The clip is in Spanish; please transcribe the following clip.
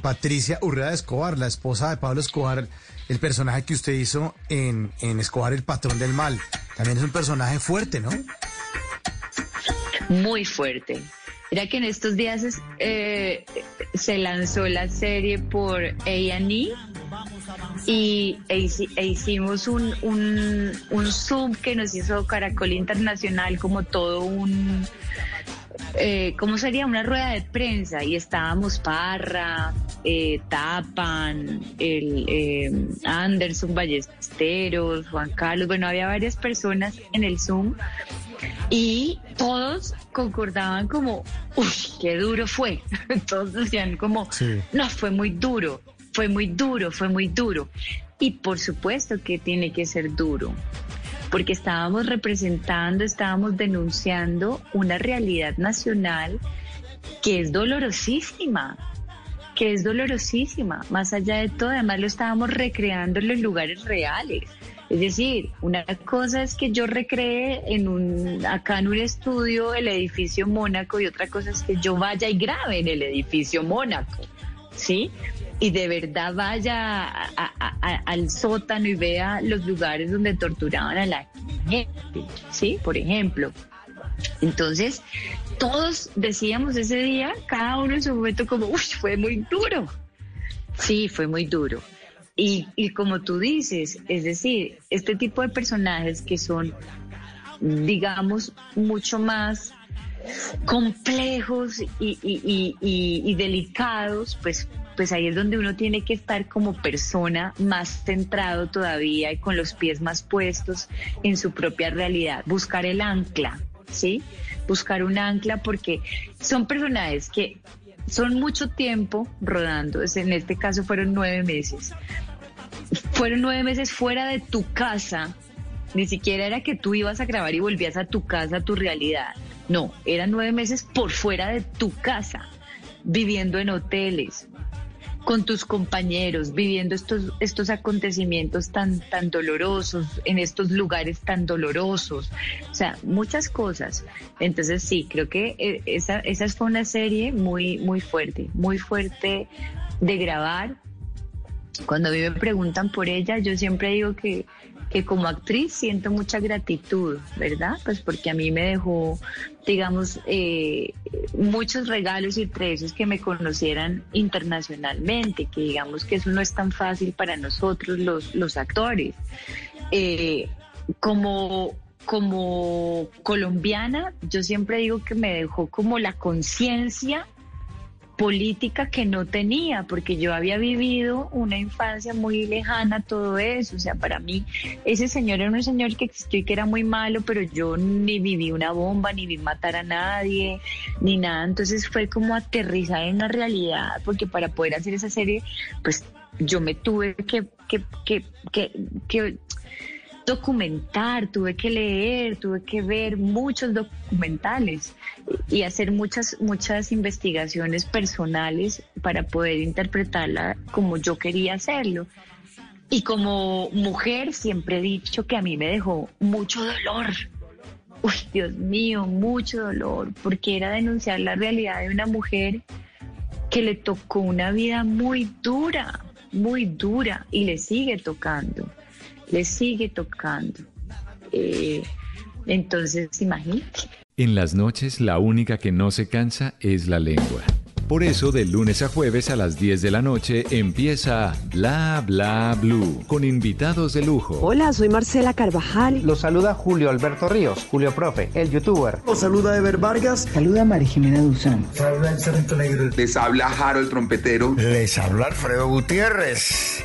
Patricia Urrea de Escobar, la esposa de Pablo Escobar, el personaje que usted hizo en, en Escobar, el patrón del mal, también es un personaje fuerte, ¿no? muy fuerte. Era que en estos días eh, se lanzó la serie por A&E y e e hicimos un, un, un Zoom que nos hizo Caracol Internacional como todo un... Eh, ¿Cómo sería? Una rueda de prensa y estábamos Parra, eh, Tapan, el, eh, Anderson Ballesteros, Juan Carlos, bueno, había varias personas en el Zoom y todos concordaban como, uy, qué duro fue. Todos decían como, Sí. no, fue muy duro, fue muy duro, fue muy duro. Y por supuesto que tiene que ser duro, porque estábamos representando, estábamos denunciando una realidad nacional que es dolorosísima, que es dolorosísima. Más allá de todo, además lo estábamos recreando en los lugares reales. Es decir, una cosa es que yo recree en un, acá en un estudio el edificio Mónaco y otra cosa es que yo vaya y grabe en el edificio Mónaco, ¿sí? Y de verdad vaya al sótano y vea los lugares donde torturaban a la gente, ¿sí? Por ejemplo. Entonces, todos decíamos ese día, cada uno en su momento como, uy, fue muy duro. Sí, fue muy duro. Y, y como tú dices, es decir, este tipo de personajes que son, digamos, mucho más complejos y, delicados, pues, pues ahí es donde uno tiene que estar como persona más centrado todavía y con los pies más puestos en su propia realidad, buscar el ancla, ¿sí? Buscar un ancla porque son personajes que son mucho tiempo rodando, en este caso fueron nueve meses, fueron nueve meses fuera de tu casa, ni siquiera era que tú ibas a grabar y volvías a tu casa, a tu realidad. No, eran nueve meses por fuera de tu casa, viviendo en hoteles, con tus compañeros, viviendo estos, estos acontecimientos tan, tan dolorosos, en estos lugares tan dolorosos. O sea, muchas cosas. Entonces sí, creo que eh, esa, esa fue una serie muy, muy fuerte, muy fuerte de grabar, cuando a mí me preguntan por ella, yo siempre digo que, que como actriz siento mucha gratitud, ¿verdad? Pues porque a mí me dejó, digamos, eh, muchos regalos y entre esos que me conocieran internacionalmente, que digamos que eso no es tan fácil para nosotros los, los actores. Eh, como, como colombiana, yo siempre digo que me dejó como la conciencia política que no tenía, porque yo había vivido una infancia muy lejana todo eso. O sea, para mí ese señor era un señor que existió y que era muy malo, pero yo ni viví una bomba, ni vi matar a nadie, ni nada. Entonces fue como aterrizar en una realidad, porque para poder hacer esa serie, pues yo me tuve que, que, que, que, que documentar, tuve que leer, tuve que ver muchos documentales y hacer muchas, muchas investigaciones personales para poder interpretarla como yo quería hacerlo. Y como mujer siempre he dicho que a mí me dejó mucho dolor. Uy, Dios mío, mucho dolor, porque era denunciar la realidad de una mujer que le tocó una vida muy dura, muy dura, y le sigue tocando, le sigue tocando. Eh, entonces, imagínate. En las noches la única que no se cansa es la lengua. Por eso de lunes a jueves a las 10 de la noche empieza Bla Bla Blue con invitados de lujo. Hola, soy Marcela Carvajal. Los saluda Julio Alberto Ríos, Julio Profe, el youtuber. Los saluda Ever Vargas. Saluda a María Jimena Duzán. Habla el Negro. Les habla Jaro el trompetero. Les habla Alfredo Gutiérrez.